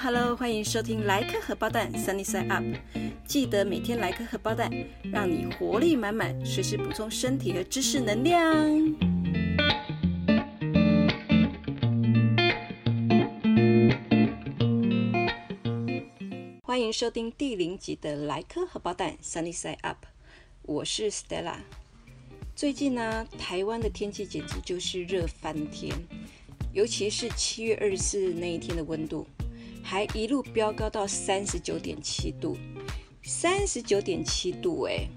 Hello，欢迎收听莱克荷包蛋 Sunny Side Up。记得每天来颗荷包蛋，让你活力满满，随时补充身体和知识能量。欢迎收听第零集的莱克荷包蛋 Sunny Side Up，我是 Stella。最近呢，台湾的天气简直就是热翻天，尤其是七月二十四日那一天的温度。还一路飙高到三十九点七度，三十九点七度哎！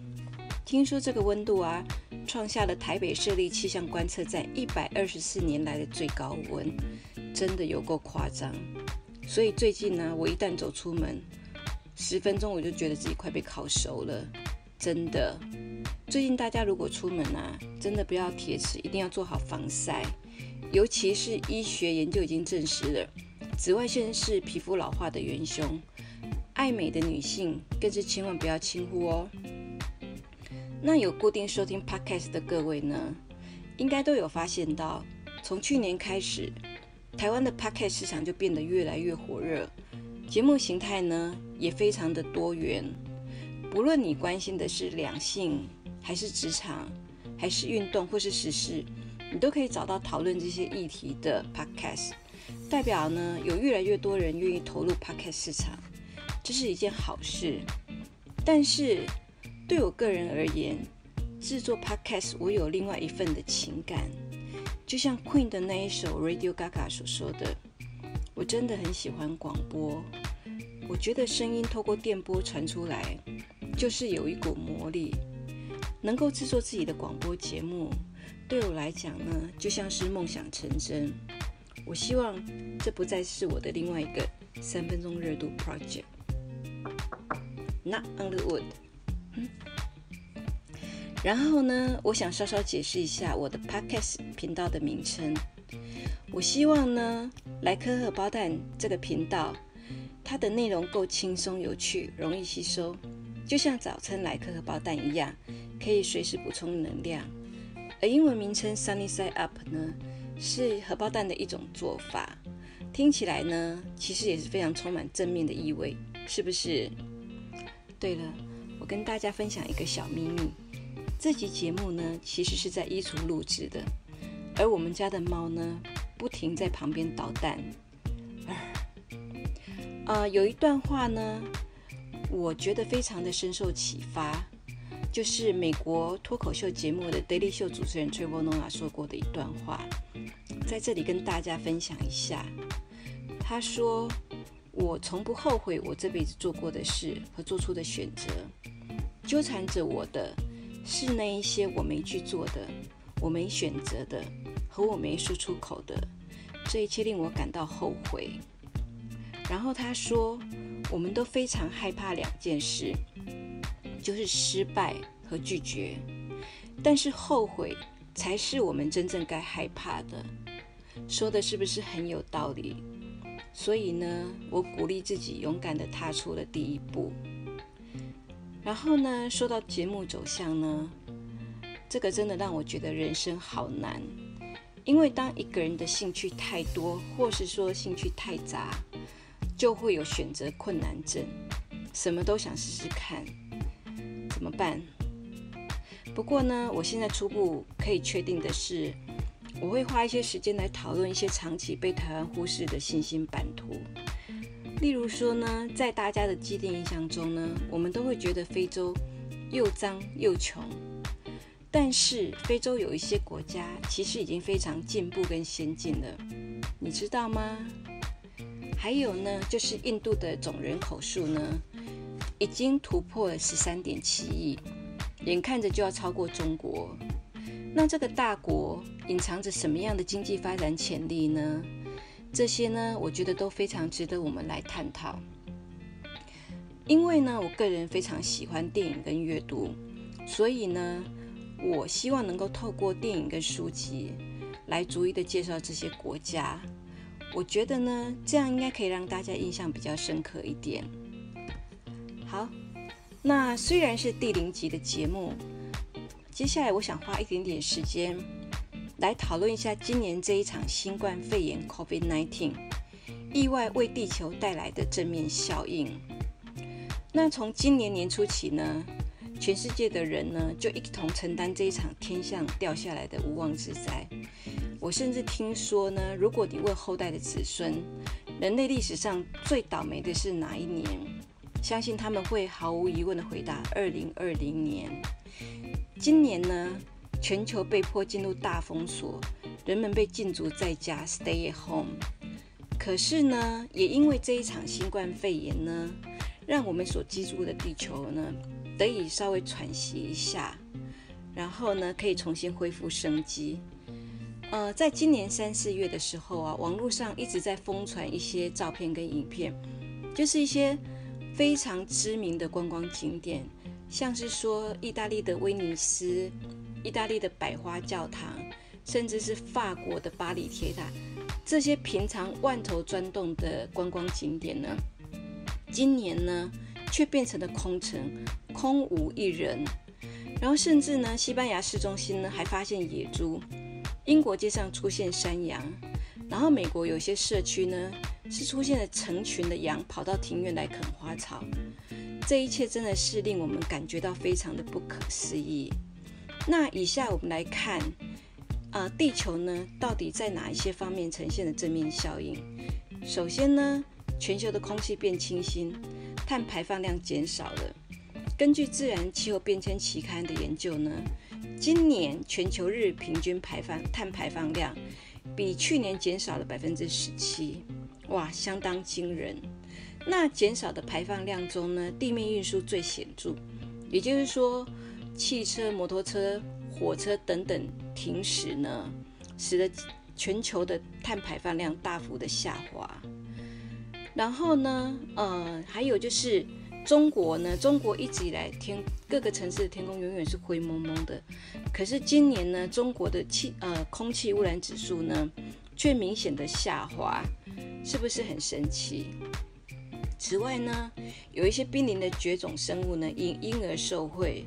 听说这个温度啊，创下了台北设立气象观测站一百二十四年来的最高温，真的有够夸张。所以最近呢，我一旦走出门，十分钟我就觉得自己快被烤熟了，真的。最近大家如果出门啊，真的不要铁齿，一定要做好防晒，尤其是医学研究已经证实了。紫外线是皮肤老化的元凶，爱美的女性更是千万不要轻忽哦。那有固定收听 Podcast 的各位呢，应该都有发现到，从去年开始，台湾的 Podcast 市场就变得越来越火热，节目形态呢也非常的多元。不论你关心的是两性，还是职场，还是运动，或是时事，你都可以找到讨论这些议题的 Podcast。代表呢，有越来越多人愿意投入 podcast 市场，这是一件好事。但是对我个人而言，制作 podcast 我有另外一份的情感，就像 Queen 的那一首 Radio Gaga 所说的，我真的很喜欢广播。我觉得声音透过电波传出来，就是有一股魔力。能够制作自己的广播节目，对我来讲呢，就像是梦想成真。我希望这不再是我的另外一个三分钟热度 project。Not on the wood。然后呢，我想稍稍解释一下我的 podcast 频道的名称。我希望呢，莱科荷包蛋这个频道，它的内容够轻松有趣，容易吸收，就像早餐莱科荷包蛋一样，可以随时补充能量。而英文名称 Sunny Side Up 呢？是荷包蛋的一种做法，听起来呢，其实也是非常充满正面的意味，是不是？对了，我跟大家分享一个小秘密，这集节目呢，其实是在衣橱录制的，而我们家的猫呢，不停在旁边捣蛋。啊，有一段话呢，我觉得非常的深受启发，就是美国脱口秀节目的 Daily Show 主持人 Trevor Noah 说过的一段话。在这里跟大家分享一下，他说：“我从不后悔我这辈子做过的事和做出的选择，纠缠着我的是那一些我没去做的、我没选择的和我没说出口的，这一切令我感到后悔。”然后他说：“我们都非常害怕两件事，就是失败和拒绝，但是后悔。”才是我们真正该害怕的。说的是不是很有道理？所以呢，我鼓励自己勇敢的踏出了第一步。然后呢，说到节目走向呢，这个真的让我觉得人生好难。因为当一个人的兴趣太多，或是说兴趣太杂，就会有选择困难症，什么都想试试看，怎么办？不过呢，我现在初步可以确定的是，我会花一些时间来讨论一些长期被台湾忽视的新兴版图。例如说呢，在大家的既定印象中呢，我们都会觉得非洲又脏又穷。但是非洲有一些国家其实已经非常进步跟先进了，你知道吗？还有呢，就是印度的总人口数呢，已经突破了十三点七亿。眼看着就要超过中国，那这个大国隐藏着什么样的经济发展潜力呢？这些呢，我觉得都非常值得我们来探讨。因为呢，我个人非常喜欢电影跟阅读，所以呢，我希望能够透过电影跟书籍来逐一的介绍这些国家。我觉得呢，这样应该可以让大家印象比较深刻一点。好。那虽然是第零集的节目，接下来我想花一点点时间来讨论一下今年这一场新冠肺炎 （COVID-19），意外为地球带来的正面效应。那从今年年初起呢，全世界的人呢就一同承担这一场天象掉下来的无妄之灾。我甚至听说呢，如果你问后代的子孙，人类历史上最倒霉的是哪一年？相信他们会毫无疑问的回答：二零二零年。今年呢，全球被迫进入大封锁，人们被禁足在家 （stay at home）。可是呢，也因为这一场新冠肺炎呢，让我们所居住的地球呢，得以稍微喘息一下，然后呢，可以重新恢复生机。呃，在今年三四月的时候啊，网络上一直在疯传一些照片跟影片，就是一些非常知名的观光景点，像是说意大利的威尼斯、意大利的百花教堂，甚至是法国的巴黎铁塔。这些平常万头钻动的观光景点呢，今年呢却变成了空城，空无一人。然后甚至呢，西班牙市中心呢还发现野猪，英国街上出现山羊，然后美国有些社区呢是出现了成群的羊跑到庭院来啃花草。这一切真的是令我们感觉到非常的不可思议。那以下我们来看。啊，地球呢，到底在哪一些方面呈现了正面效应？首先呢，全球的空气变清新，碳排放量减少了。根据《自然气候变迁期刊》的研究呢，今年全球日平均排放碳排放量比去年减少了百分之十七，哇，相当惊人。那减少的排放量中呢，地面运输最显著，也就是说，汽车、摩托车。火车等等停驶呢，使得全球的碳排放量大幅的下滑。然后呢，呃，还有就是中国呢，中国一直以来天各个城市的天空永远是灰蒙蒙的，可是今年呢，中国的气呃空气污染指数呢却明显的下滑，是不是很神奇？此外呢，有一些濒临的绝种生物呢因因而受惠。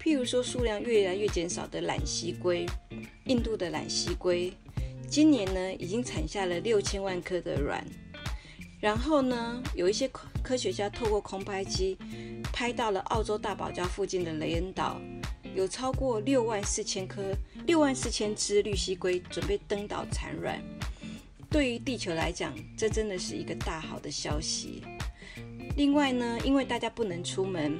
譬如说，数量越来越减少的懒蜥龟，印度的懒蜥龟，今年呢已经产下了六千万颗的卵。然后呢，有一些科科学家透过空拍机拍到了澳洲大堡礁附近的雷恩岛，有超过六万四千颗、六万四千只绿蜥龟准备登岛产卵。对于地球来讲，这真的是一个大好的消息。另外呢，因为大家不能出门。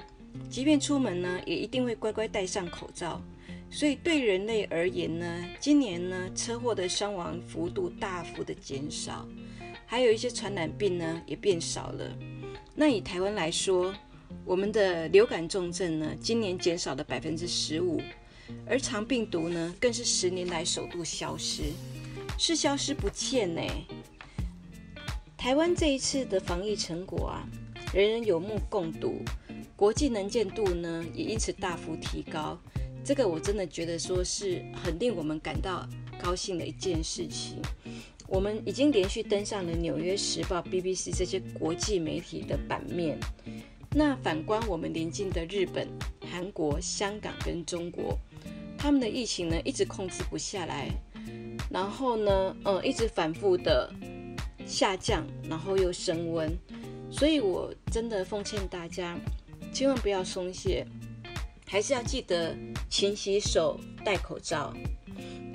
即便出门呢，也一定会乖乖戴上口罩。所以对人类而言呢，今年呢车祸的伤亡幅度大幅的减少，还有一些传染病呢也变少了。那以台湾来说，我们的流感重症呢今年减少了百分之十五，而肠病毒呢更是十年来首度消失，是消失不见呢。台湾这一次的防疫成果啊，人人有目共睹。国际能见度呢，也因此大幅提高。这个我真的觉得说是很令我们感到高兴的一件事情。我们已经连续登上了《纽约时报》、BBC 这些国际媒体的版面。那反观我们邻近的日本、韩国、香港跟中国，他们的疫情呢一直控制不下来，然后呢，呃，一直反复的下降，然后又升温。所以我真的奉劝大家。千万不要松懈，还是要记得勤洗手、戴口罩。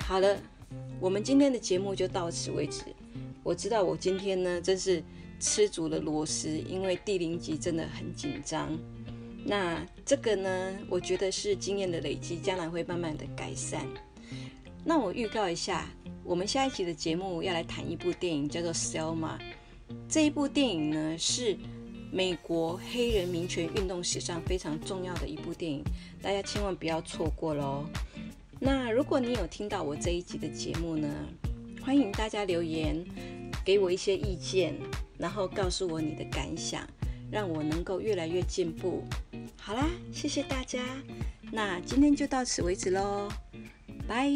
好了，我们今天的节目就到此为止。我知道我今天呢，真是吃足了螺丝，因为第零集真的很紧张。那这个呢，我觉得是经验的累积，将来会慢慢的改善。那我预告一下，我们下一集的节目要来谈一部电影，叫做《Selma》。这一部电影呢是。美国黑人民权运动史上非常重要的一部电影，大家千万不要错过喽。那如果你有听到我这一集的节目呢，欢迎大家留言给我一些意见，然后告诉我你的感想，让我能够越来越进步。好啦，谢谢大家，那今天就到此为止喽，拜。